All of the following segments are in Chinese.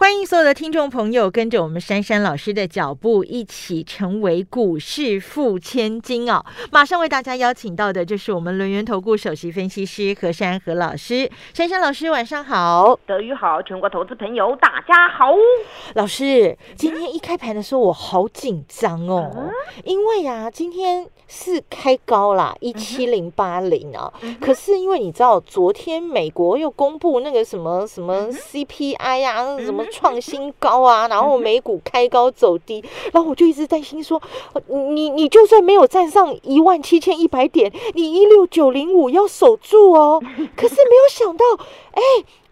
欢迎所有的听众朋友跟着我们珊珊老师的脚步，一起成为股市富千金哦！马上为大家邀请到的就是我们轮源投顾首席分析师何珊何老师。珊珊老师，晚上好！德语好，全国投资朋友大家好。老师，今天一开盘的时候我好紧张哦，因为呀，今天是开高啦，一七零八零啊。可是因为你知道，昨天美国又公布那个什么什么 CPI 呀，什么。创新高啊，然后美股开高走低，然后我就一直担心说，你你就算没有站上一万七千一百点，你一六九零五要守住哦。可是没有想到，哎。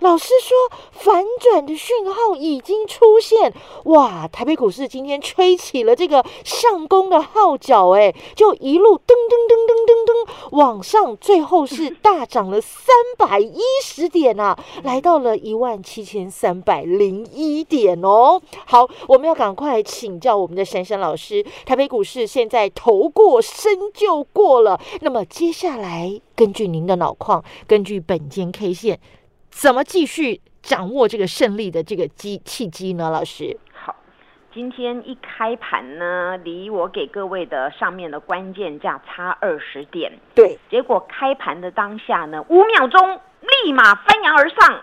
老师说，反转的讯号已经出现，哇！台北股市今天吹起了这个上攻的号角，哎，就一路噔噔噔噔噔噔往上，最后是大涨了三百一十点啊，来到了一万七千三百零一点哦。好，我们要赶快请教我们的珊珊老师，台北股市现在头过身就过了，那么接下来根据您的脑矿，根据本间 K 线。怎么继续掌握这个胜利的这个机契机呢？老师，好，今天一开盘呢，离我给各位的上面的关键价差二十点，对，结果开盘的当下呢，五秒钟立马翻扬而上，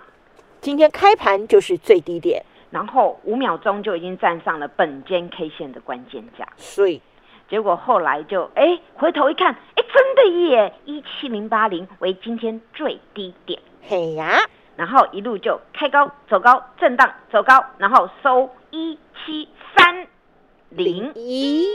今天开盘就是最低点，然后五秒钟就已经站上了本间 K 线的关键价，所以。结果后来就哎回头一看，哎真的耶，一七零八零为今天最低点，嘿呀。然后一路就开高走高，震荡走高，然后收一七三零一，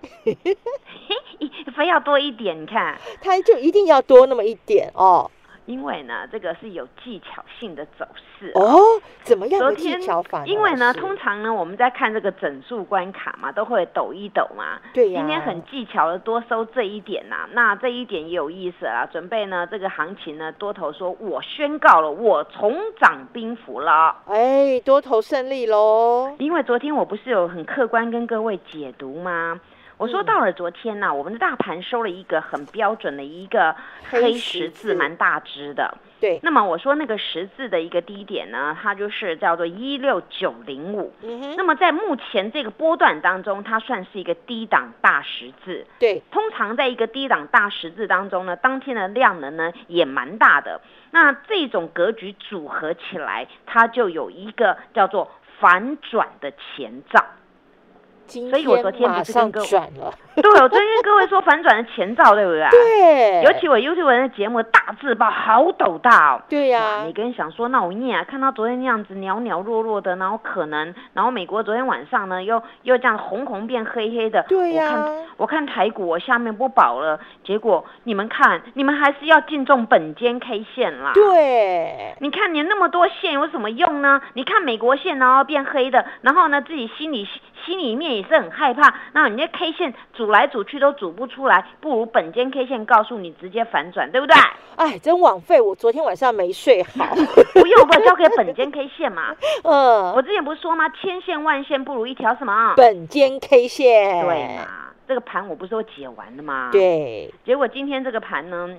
非要多一点，你看，它就一定要多那么一点哦。因为呢，这个是有技巧性的走势哦。怎么样的技巧法？因为呢，通常呢，我们在看这个整数关卡嘛，都会抖一抖嘛。对呀。今天很技巧的多收这一点呐，那这一点也有意思啦。准备呢，这个行情呢，多头说我宣告了，我重掌兵符了。哎，多头胜利喽！因为昨天我不是有很客观跟各位解读吗？我说到了昨天呢，我们的大盘收了一个很标准的一个黑十字，蛮大只的。对。那么我说那个十字的一个低点呢，它就是叫做一六九零五。嗯哼。那么在目前这个波段当中，它算是一个低档大十字。对。通常在一个低档大十字当中呢，当天的量能呢也蛮大的。那这种格局组合起来，它就有一个叫做反转的前兆。所以我昨天不是跟各位，对，我昨天跟各位说反转的前兆，对不对？对。尤其我 YouTube 的节目大字报好陡大哦。对呀。每个人想说，那我念啊，看到昨天那样子袅袅弱弱的，然后可能，然后美国昨天晚上呢，又又这样红红变黑黑的。对呀。我看我看台股，我下面不保了。结果你们看，你们还是要敬重本间 K 线啦。对。你看你那么多线有什么用呢？你看美国线然后变黑的，然后呢自己心里心里面。也是很害怕，那你那 K 线组来组去都组不出来，不如本间 K 线告诉你直接反转，对不对？哎，真枉费我昨天晚上没睡好。不用，吧交给本间 K 线嘛。嗯，我之前不是说吗？千线万线不如一条什么？本间 K 线。对嘛？这个盘我不是都解完了吗？对。结果今天这个盘呢？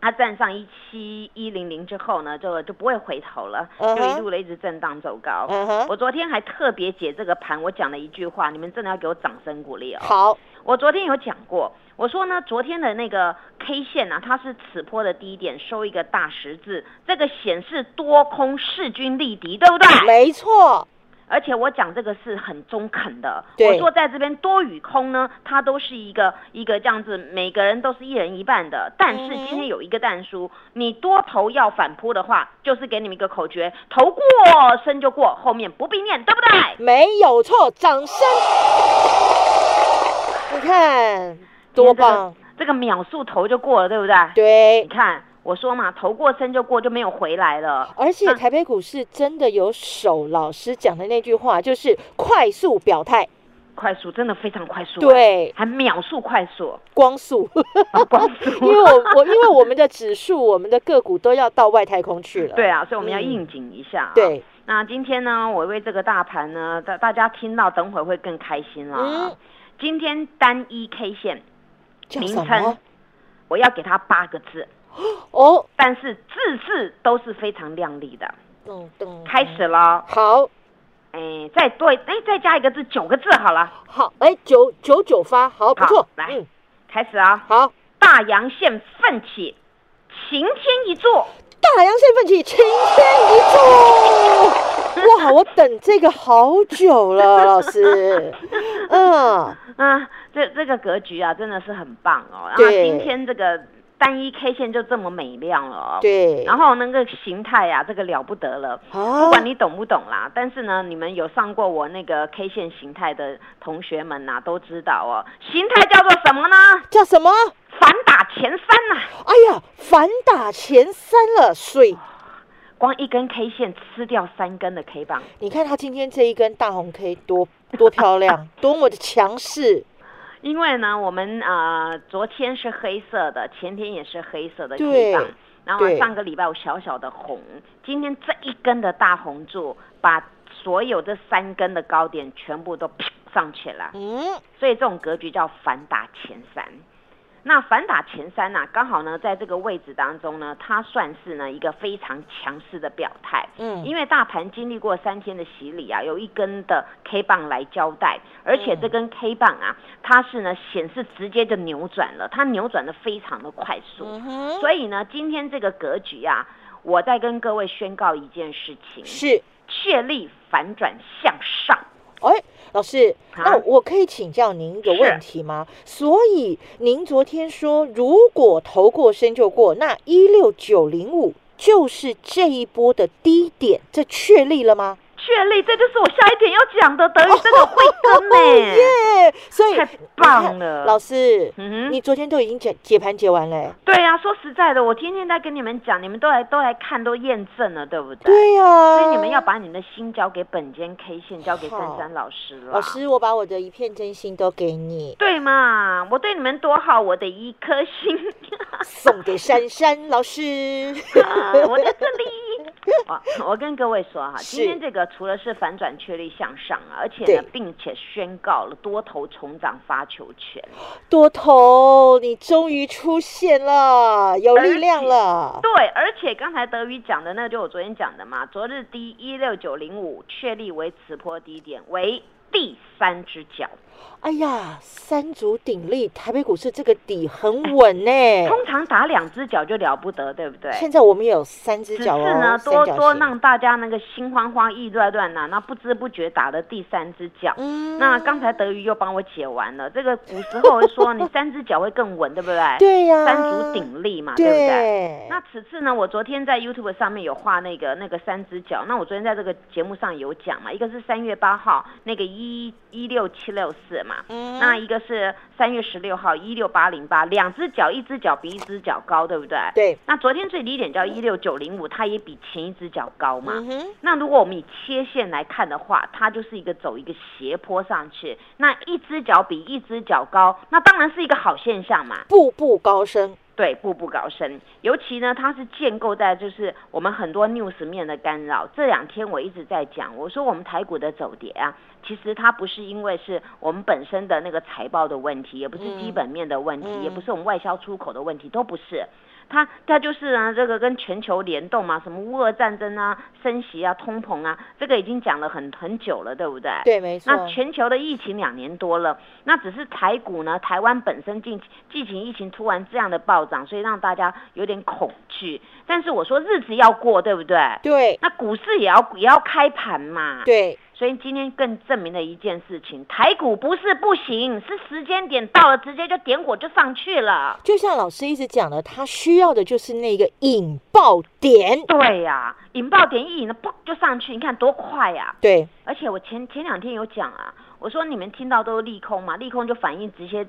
它站上一七一零零之后呢，就就不会回头了，就一路的一直震荡走高。我昨天还特别解这个盘，我讲了一句话，你们真的要给我掌声鼓励哦。好，我昨天有讲过，我说呢，昨天的那个 K 线呢，它是此波的低点收一个大十字，这个显示多空势均力敌，对不对？没错。而且我讲这个是很中肯的，我说在这边多与空呢，它都是一个一个这样子，每个人都是一人一半的。但是今天有一个蛋书，你多头要反扑的话，就是给你们一个口诀：头过身就过，后面不必念，对不对？没有错，掌声！你看多棒，这个秒数头就过了，对不对？对，你看。我说嘛，头过身就过，就没有回来了。而且台北股市真的有守老师讲的那句话，就是快速表态。快速，真的非常快速，对，还秒速快速，光速，光速，因为我我因为我们的指数，我们的个股都要到外太空去了，对啊，所以我们要应景一下，对。那今天呢，我为这个大盘呢，大大家听到等会会更开心了。嗯，今天单一 K 线名称，我要给它八个字哦，但是字字都是非常亮丽的。嗯嗯，开始了。好，哎，再对哎，再加一个字，九个字好了。好，哎，九九九发，好，不错。来，开始啊。好，大阳线奋起，擎天一座。大阳线奋起，擎天一座。哇，我等这个好久了，老师。嗯啊，这这个格局啊，真的是很棒哦。然后今天这个单一 K 线就这么美亮了哦。对。然后那个形态啊，这个了不得了。不管你懂不懂啦，但是呢，你们有上过我那个 K 线形态的同学们呐，都知道哦。形态叫做什么呢？叫什么？反打前三呐！哎呀，反打前三了，水光一根 K 线吃掉三根的 K 棒，你看它今天这一根大红 K 多多漂亮，多么的强势！因为呢，我们呃昨天是黑色的，前天也是黑色的 K 棒，然后上个礼拜有小小的红，今天这一根的大红柱把所有这三根的高点全部都上去了，嗯，所以这种格局叫反打前三。那反打前三呢，刚好呢，在这个位置当中呢，它算是呢一个非常强势的表态。嗯，因为大盘经历过三天的洗礼啊，有一根的 K 棒来交代，而且这根 K 棒啊，它是呢显示直接就扭转了，它扭转的非常的快速。所以呢，今天这个格局啊，我在跟各位宣告一件事情，是确立反转向上。哎。老师，那我可以请教您一个问题吗？所以您昨天说，如果投过身就过，那一六九零五就是这一波的低点，这确立了吗？确立，这就是我下一点要讲的。德语真的会跟呢，耶！所以太棒了，老师，嗯你昨天都已经解解盘解完了。对呀，说实在的，我天天在跟你们讲，你们都来都来看，都验证了，对不对？对呀。所以你们要把你们的心交给本间 K 线，交给珊珊老师了。老师，我把我的一片真心都给你。对嘛？我对你们多好，我的一颗心送给珊珊老师。我在这里。我跟各位说哈，今天这个除了是反转确立向上啊，而且呢，并且宣告了多头重掌发球权。多头，你终于出现了，有力量了。对，而且刚才德宇讲的，那就我昨天讲的嘛，昨日低一六九零五确立为此波低点，为第三只脚。哎呀，三足鼎立，台北股市这个底很稳呢。通常打两只脚就了不得，对不对？现在我们有三只脚哦。只是呢，多多让大家那个心慌慌、意乱乱呐，那不知不觉打了第三只脚。嗯。那刚才德瑜又帮我解完了，这个古时候说你三只脚会更稳，对不对？对呀。三足鼎立嘛，对不对？那此次呢，我昨天在 YouTube 上面有画那个那个三只脚，那我昨天在这个节目上有讲嘛，一个是三月八号那个一一六七六四。嘛，那一个是三月十六号一六八零八，两只脚，一只脚比一只脚高，对不对？对。那昨天最低点叫一六九零五，它也比前一只脚高嘛。那如果我们以切线来看的话，它就是一个走一个斜坡上去，那一只脚比一只脚高，那当然是一个好现象嘛，步步高升。对，步步高升。尤其呢，它是建构在就是我们很多 news 面的干扰。这两天我一直在讲，我说我们台股的走跌啊，其实它不是因为是我们本身的那个财报的问题，也不是基本面的问题，也不是我们外销出口的问题，都不是。它它就是呢，这个跟全球联动嘛，什么乌俄战争啊、升息啊、通膨啊，这个已经讲了很很久了，对不对？对，没错。那全球的疫情两年多了，那只是台股呢，台湾本身近疫情疫情突然这样的暴涨，所以让大家有点恐惧。但是我说日子要过，对不对？对。那股市也要也要开盘嘛。对。所以今天更证明了一件事情：台股不是不行，是时间点到了，直接就点火就上去了。就像老师一直讲的，他需要的就是那个引爆点。对呀，引爆点一引了，嘣就上去，你看多快呀！对，而且我前前两天有讲啊，我说你们听到都是利空嘛，利空就反映直接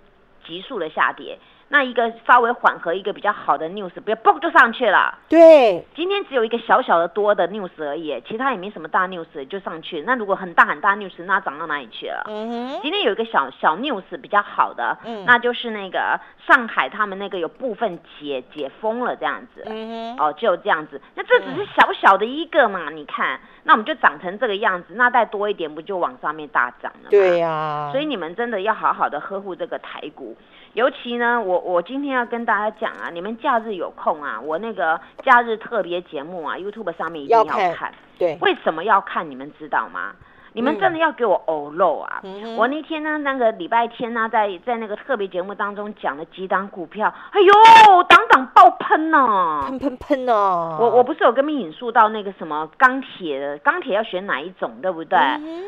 急速的下跌。那一个稍微缓和，一个比较好的 news，不要嘣就上去了。对，今天只有一个小小的多的 news 而已，其他也没什么大 news 就上去。那如果很大很大 news，那涨到哪里去了？嗯哼。今天有一个小小 news 比较好的，嗯，那就是那个上海他们那个有部分解解封了这样子。嗯哼。哦，就这样子。那这只是小小的一个嘛？你看，那我们就涨成这个样子，那再多一点不就往上面大涨了？对呀。所以你们真的要好好的呵护这个台股。尤其呢，我我今天要跟大家讲啊，你们假日有空啊，我那个假日特别节目啊，YouTube 上面一定要看。对，为什么要看？你们知道吗？你们真的要给我偶漏啊！我那天呢，那个礼拜天呢，在在那个特别节目当中讲了几档股票，哎呦，档档爆喷呢，喷喷喷哦！我我不是有跟你引述到那个什么钢铁的，钢铁要选哪一种，对不对？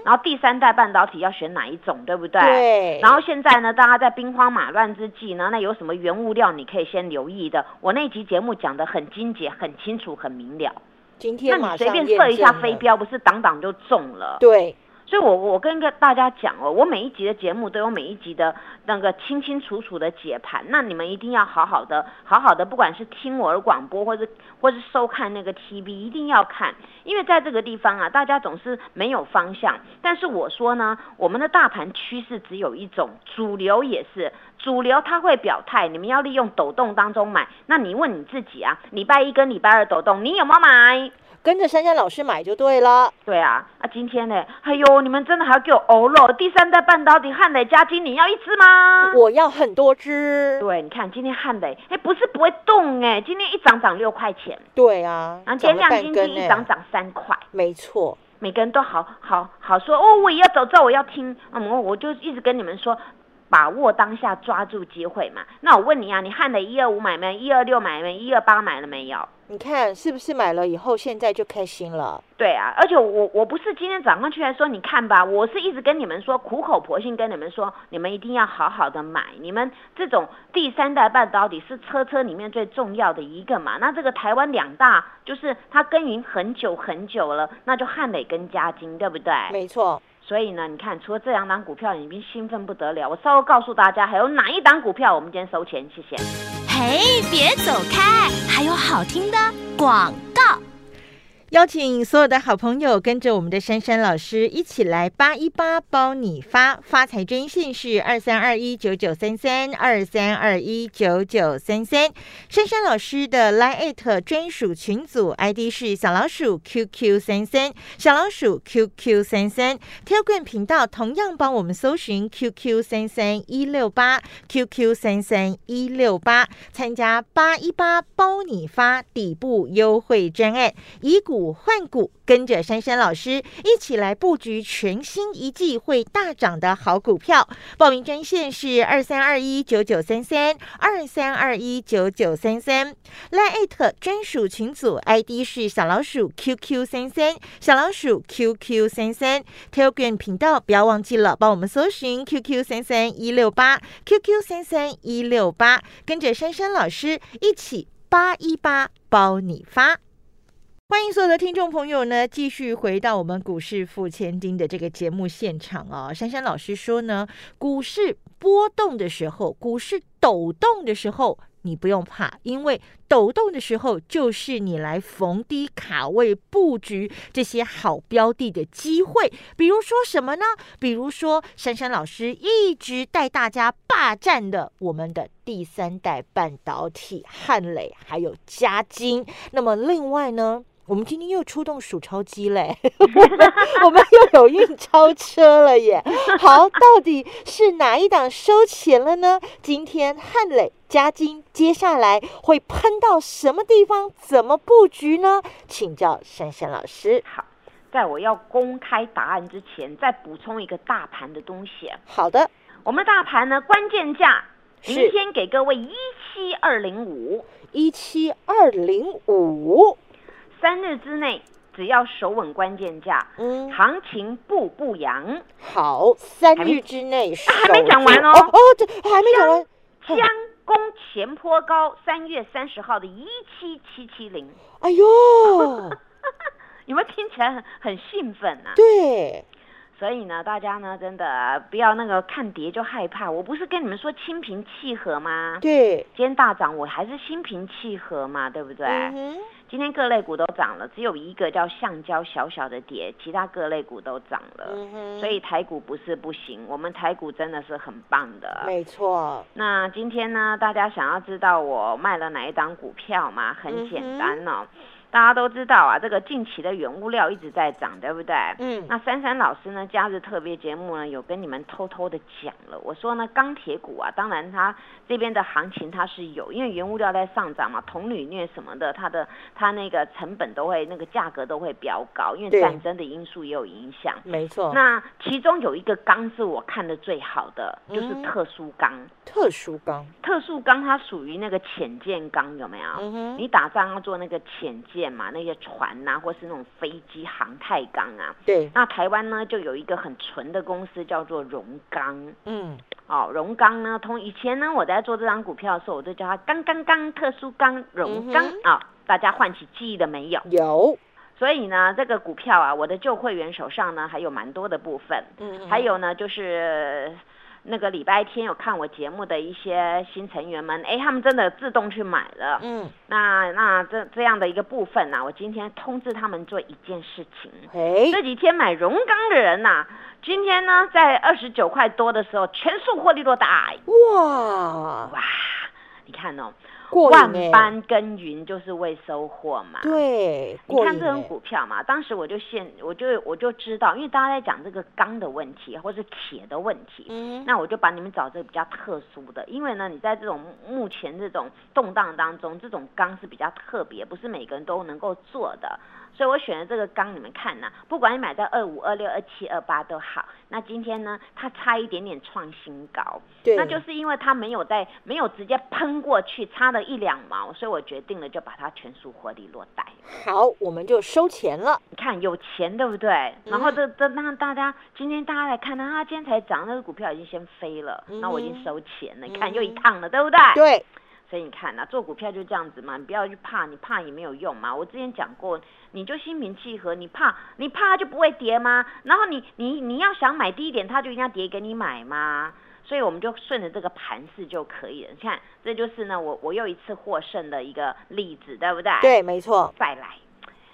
然后第三代半导体要选哪一种，对不对？对。然后现在呢，大家在兵荒马乱之际呢，那有什么原物料你可以先留意的？我那集节目讲的很精简、很清楚、很明了。今天那你随便射一下飞镖，不是挡挡就中了？对。所以，我我跟个大家讲哦，我每一集的节目都有每一集的那个清清楚楚的解盘，那你们一定要好好的、好好的，不管是听我的广播，或者或是收看那个 TV，一定要看，因为在这个地方啊，大家总是没有方向。但是我说呢，我们的大盘趋势只有一种，主流也是主流，它会表态，你们要利用抖动当中买。那你问你自己啊，礼拜一跟礼拜二抖动，你有没有买？跟着珊珊老师买就对了。对啊，啊，今天呢？哎呦，你们真的还要给我欧肉？第三代半导体汉磊加金，你要一只吗？我要很多只。对，你看今天汉磊，哎，不是不会动哎，今天一涨涨六块钱。对啊，然后天亮今天一涨涨三块。没错，每个人都好好好说哦，我也要走，这我要听。嗯，我就一直跟你们说，把握当下，抓住机会嘛。那我问你啊，你汉磊一二五买没？一二六买没？一二八买了没有？你看是不是买了以后现在就开心了？对啊，而且我我不是今天早上去来说，你看吧，我是一直跟你们说，苦口婆心跟你们说，你们一定要好好的买。你们这种第三代半导体是车车里面最重要的一个嘛？那这个台湾两大就是它耕耘很久很久了，那就汉磊跟嘉金，对不对？没错。所以呢，你看除了这两档股票，你已经兴奋不得了。我稍微告诉大家，还有哪一档股票，我们今天收钱，谢谢。嘿，别走开！还有好听的广。邀请所有的好朋友跟着我们的珊珊老师一起来八一八包你发发财专线是二三二一九九三三二三二一九九三三。珊珊老师的 Line 专属群组 ID 是小老鼠 QQ 三三小老鼠 QQ 三三。挑冠频道同样帮我们搜寻 QQ 三三一六八 QQ 三三一六八，参加八一八包你发底部优惠专案，以股。股换股，跟着珊珊老师一起来布局全新一季会大涨的好股票。报名专线是二三二一九九三三二三二一九九三三。来艾特专属群组 ID 是小老鼠 QQ 三三小老鼠 QQ 三三。Telegram 频道不要忘记了，帮我们搜寻 QQ 三三一六八 QQ 三三一六八，跟着珊珊老师一起八一八包你发。欢迎所有的听众朋友呢，继续回到我们股市付千金的这个节目现场啊。珊珊老师说呢，股市波动的时候，股市抖动的时候，你不用怕，因为抖动的时候就是你来逢低卡位布局这些好标的的机会。比如说什么呢？比如说珊珊老师一直带大家霸占的我们的第三代半导体汉磊，还有嘉金。那么另外呢？我们今天又出动数钞机嘞，我们又有运钞车了耶！好，到底是哪一档收钱了呢？今天汉磊加金接下来会喷到什么地方？怎么布局呢？请教珊珊老师。好，在我要公开答案之前，再补充一个大盘的东西。好的，我们大盘呢，关键价明天给各位一七二零五，一七二零五。三日之内，只要守稳关键价，嗯，行情步步扬。好，三日之内，还没讲完哦。哦，这还没讲完。江公前坡高，三月三十号的一七七七零。哎呦，有没有听起来很很兴奋啊？对。所以呢，大家呢真的不要那个看跌就害怕。我不是跟你们说心平气和吗？对，今天大涨，我还是心平气和嘛，对不对？今天各类股都涨了，只有一个叫橡胶小小的跌，其他各类股都涨了。所以台股不是不行，我们台股真的是很棒的。没错。那今天呢，大家想要知道我卖了哪一档股票吗？很简单哦。大家都知道啊，这个近期的原物料一直在涨，对不对？嗯。那珊珊老师呢，假日特别节目呢，有跟你们偷偷的讲了。我说呢，钢铁股啊，当然它这边的行情它是有，因为原物料在上涨嘛，铜铝镍什么的，它的它那个成本都会那个价格都会飙高，因为战争的因素也有影响。没错。那其中有一个钢是我看的最好的，就是特殊钢。特殊钢。特殊钢它属于那个浅见钢，有没有？嗯哼。你打仗要做那个浅见。嘛，那些船呐，或是那种飞机航太钢啊，对。那台湾呢，就有一个很纯的公司叫做荣钢，嗯，哦，荣钢呢，从以前呢，我在做这张股票的时候，我就叫它钢钢钢特殊钢荣钢啊，大家唤起记忆了没有？有。所以呢，这个股票啊，我的旧会员手上呢，还有蛮多的部分，嗯，还有呢，就是。那个礼拜天有看我节目的一些新成员们，哎，他们真的自动去买了。嗯，那那这这样的一个部分呢，我今天通知他们做一件事情。哎，这几天买荣钢的人呐，今天呢在二十九块多的时候全数获利落袋。哇哇，你看哦。万般耕耘就是为收获嘛。对，你看这种股票嘛，当时我就现我就我就知道，因为大家在讲这个钢的问题或是铁的问题，嗯，那我就把你们找这个比较特殊的，因为呢，你在这种目前这种动荡当中，这种钢是比较特别，不是每个人都能够做的。所以我选的这个钢，你们看呐，不管你买在二五、二六、二七、二八都好。那今天呢，它差一点点创新高，对，那就是因为它没有在没有直接喷过去，差了一两毛，所以我决定了就把它全数获利落袋。好，我们就收钱了。你看有钱对不对？然后这这让大家今天大家来看呢，它今天才涨，那个股票已经先飞了，那我已经收钱了。你看又一趟了，对不对？对。所以你看呐，做股票就这样子嘛，你不要去怕，你怕也没有用嘛。我之前讲过，你就心平气和，你怕你怕它就不会跌吗？然后你你你要想买低一点，它就一定要跌给你买吗？所以我们就顺着这个盘势就可以了。你看，这就是呢，我我又一次获胜的一个例子，对不对？对，没错。再来，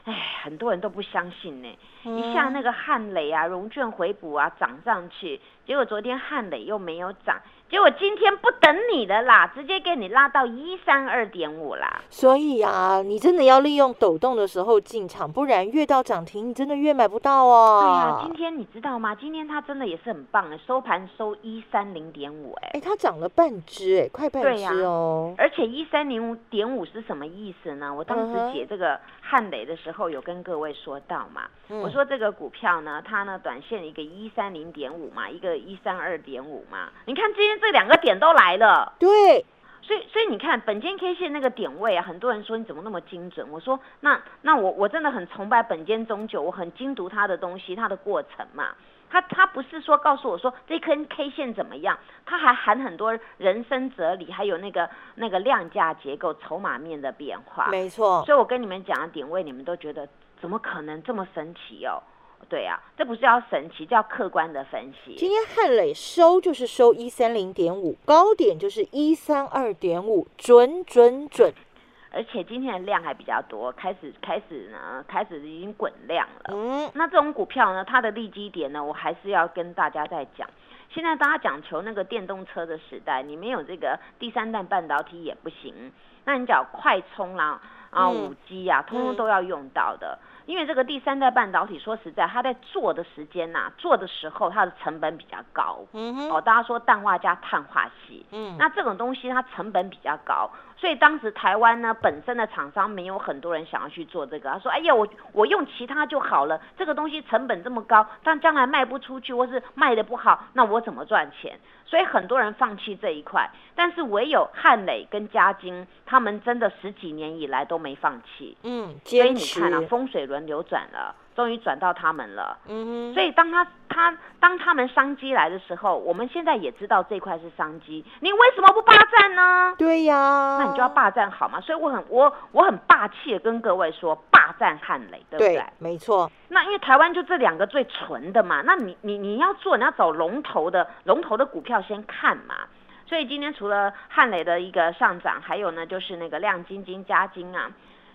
哎，很多人都不相信呢，一下那个汉雷啊，融券回补啊，涨上去，结果昨天汉雷又没有涨。结果今天不等你的啦，直接给你拉到一三二点五啦。所以啊，你真的要利用抖动的时候进场，不然越到涨停，你真的越买不到哦。对啊，今天你知道吗？今天它真的也是很棒的，收盘收一三零点五，哎，哎，它涨了半只，哎，快半只哦。而且一三零点五是什么意思呢？我当时解这个汉雷的时候，有跟各位说到嘛。我说这个股票呢，它呢短线一个一三零点五嘛，一个一三二点五嘛。你看今天。这两个点都来了，对，所以所以你看本间 K 线那个点位啊，很多人说你怎么那么精准？我说那那我我真的很崇拜本间中九，我很精读他的东西，他的过程嘛，他他不是说告诉我说这根 K 线怎么样，他还含很多人生哲理，还有那个那个量价结构、筹码面的变化，没错。所以我跟你们讲的点位，你们都觉得怎么可能这么神奇哦？对呀，这不是叫神奇，叫客观的分析。今天汉磊收就是收一三零点五，高点就是一三二点五，准准准。而且今天的量还比较多，开始开始呢，开始已经滚量了。嗯，那这种股票呢，它的利基点呢，我还是要跟大家再讲。现在大家讲求那个电动车的时代，你没有这个第三代半导体也不行。那你讲快充啦，啊，五 G 啊，通通都要用到的。因为这个第三代半导体，说实在，它在做的时间呐，做的时候它的成本比较高。嗯哼。哦，大家说氮化镓碳化系，嗯，那这种东西它成本比较高，所以当时台湾呢本身的厂商没有很多人想要去做这个。他说：“哎呀，我我用其他就好了，这个东西成本这么高，但将来卖不出去或是卖的不好，那我怎么赚钱？”所以很多人放弃这一块，但是唯有汉磊跟嘉金，他们真的十几年以来都没放弃。嗯，所以你看啊，风水轮流转了，终于转到他们了。嗯，所以当他他当他们商机来的时候，我们现在也知道这块是商机。你为什么不霸占呢？对呀，那你就要霸占好嘛。所以我很我我很霸气的跟各位说，霸占汉雷，对不对？没错。那因为台湾就这两个最纯的嘛，那你你你要做，你要找龙头的龙头的股票先看嘛。所以今天除了汉雷的一个上涨，还有呢就是那个亮晶晶加金啊，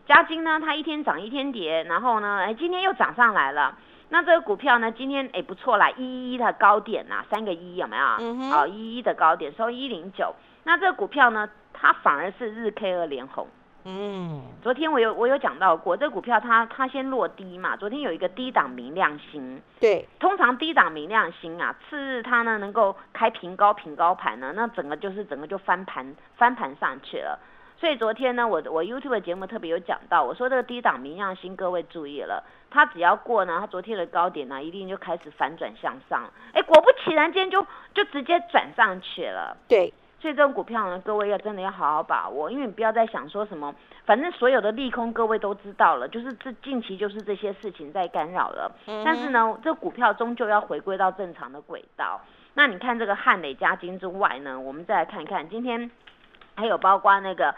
加金呢它一天涨一天跌，然后呢哎今天又涨上来了。那这个股票呢今天哎不错啦，一一的高点呐，三个一有没有？嗯好，一一的高点收一零九。那这个股票呢，它反而是日 K 二连红。嗯，昨天我有我有讲到过，这个股票它它先落低嘛，昨天有一个低档明亮星，对，通常低档明亮星啊，次日它呢能够开平高平高盘呢，那整个就是整个就翻盘翻盘上去了。所以昨天呢，我我 YouTube 节目特别有讲到，我说这个低档明亮星，各位注意了，它只要过呢，它昨天的高点呢，一定就开始反转向上，哎，果不其然，今天就就直接转上去了，对。所以这种股票呢，各位要真的要好好把握，因为你不要再想说什么，反正所有的利空各位都知道了，就是这近期就是这些事情在干扰了。但是呢，这股票终究要回归到正常的轨道。那你看这个汉磊加金之外呢，我们再来看看今天还有包括那个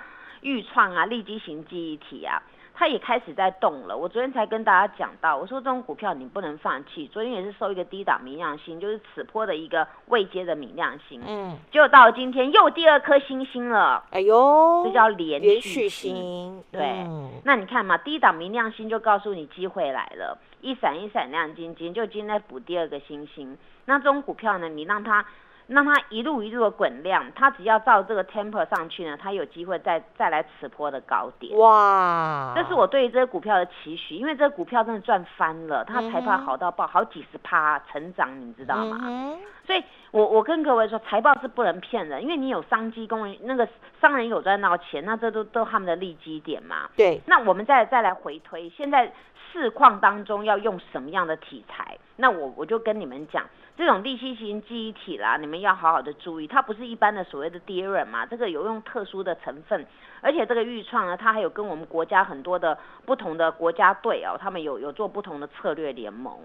豫创啊、立基型记忆体啊。它也开始在动了。我昨天才跟大家讲到，我说这种股票你不能放弃。昨天也是收一个低档明亮星，就是此波的一个未接的明亮星。嗯，结果到了今天又第二颗星星了。哎呦，这叫连续星。对，那你看嘛，低档明亮星就告诉你机会来了，一闪一闪亮晶晶，就今天补第二个星星。那这种股票呢，你让它。让它一路一路的滚量，它只要照这个 temper 上去呢，它有机会再再来此波的高点。哇！这是我对这个股票的期许，因为这个股票真的赚翻了，它财报好到爆，好几十趴成长，你知道吗？所以，我我跟各位说，财报是不能骗人，因为你有商机，工人那个商人有赚到钱，那这都都他们的利基点嘛。对。那我们再再来回推，现在市况当中要用什么样的题材？那我我就跟你们讲。这种立息型记忆体啦，你们要好好的注意，它不是一般的所谓的 DRAM 嘛，这个有用特殊的成分，而且这个预创呢，它还有跟我们国家很多的不同的国家队哦，他们有有做不同的策略联盟。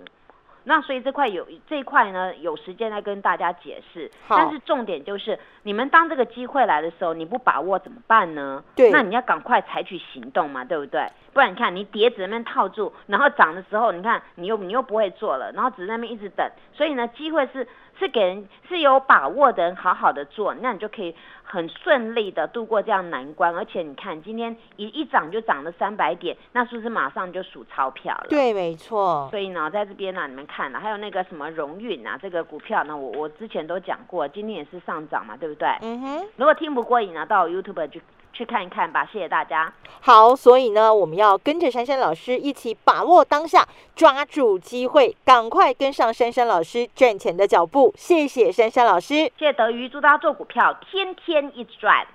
那所以这块有这一块呢，有时间来跟大家解释。但是重点就是，你们当这个机会来的时候，你不把握怎么办呢？对。那你要赶快采取行动嘛，对不对？不然你看，你碟子那边套住，然后涨的时候，你看你又你又不会做了，然后只在那边一直等。所以呢，机会是。是给人是有把握的人好好的做，那你就可以很顺利的度过这样难关。而且你看今天一一涨就涨了三百点，那是不是马上就数钞票了？对，没错。所以呢，在这边呢，你们看了，还有那个什么荣运啊，这个股票呢，我我之前都讲过，今天也是上涨嘛，对不对？嗯哼。如果听不过瘾呢，到 YouTube 去。去看一看吧，谢谢大家。好，所以呢，我们要跟着珊珊老师一起把握当下，抓住机会，赶快跟上珊珊老师赚钱的脚步。谢谢珊珊老师，谢谢德瑜，祝大家做股票天天一直赚。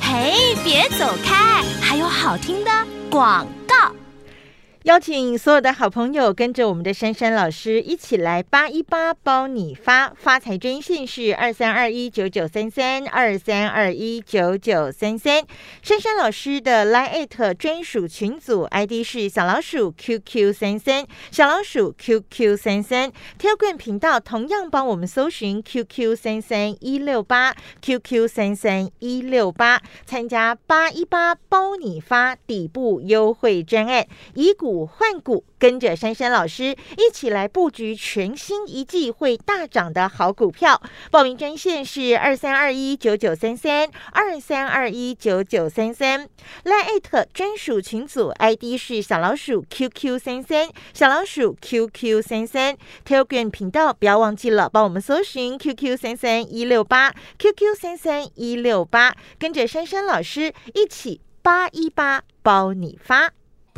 嘿，别走开，还有好听的广告。邀请所有的好朋友跟着我们的珊珊老师一起来八一八包你发发财专线是二三二一九九三三二三二一九九三三，珊珊老师的 Line 专属群组 ID 是小老鼠 QQ 三三小老鼠 QQ 三三，Telegram 频道同样帮我们搜寻 QQ 三三一六八 QQ 三三一六八，参加八一八包你发底部优惠专案，以股。股换股，跟着珊珊老师一起来布局全新一季会大涨的好股票。报名专线是二三二一九九三三二三二一九九三三。赖艾特专属群组 ID 是小老鼠 QQ 三三小老鼠 QQ 三三。Telegram 频道不要忘记了，帮我们搜寻 QQ 三三一六八 QQ 三三一六八，跟着珊珊老师一起八一八包你发。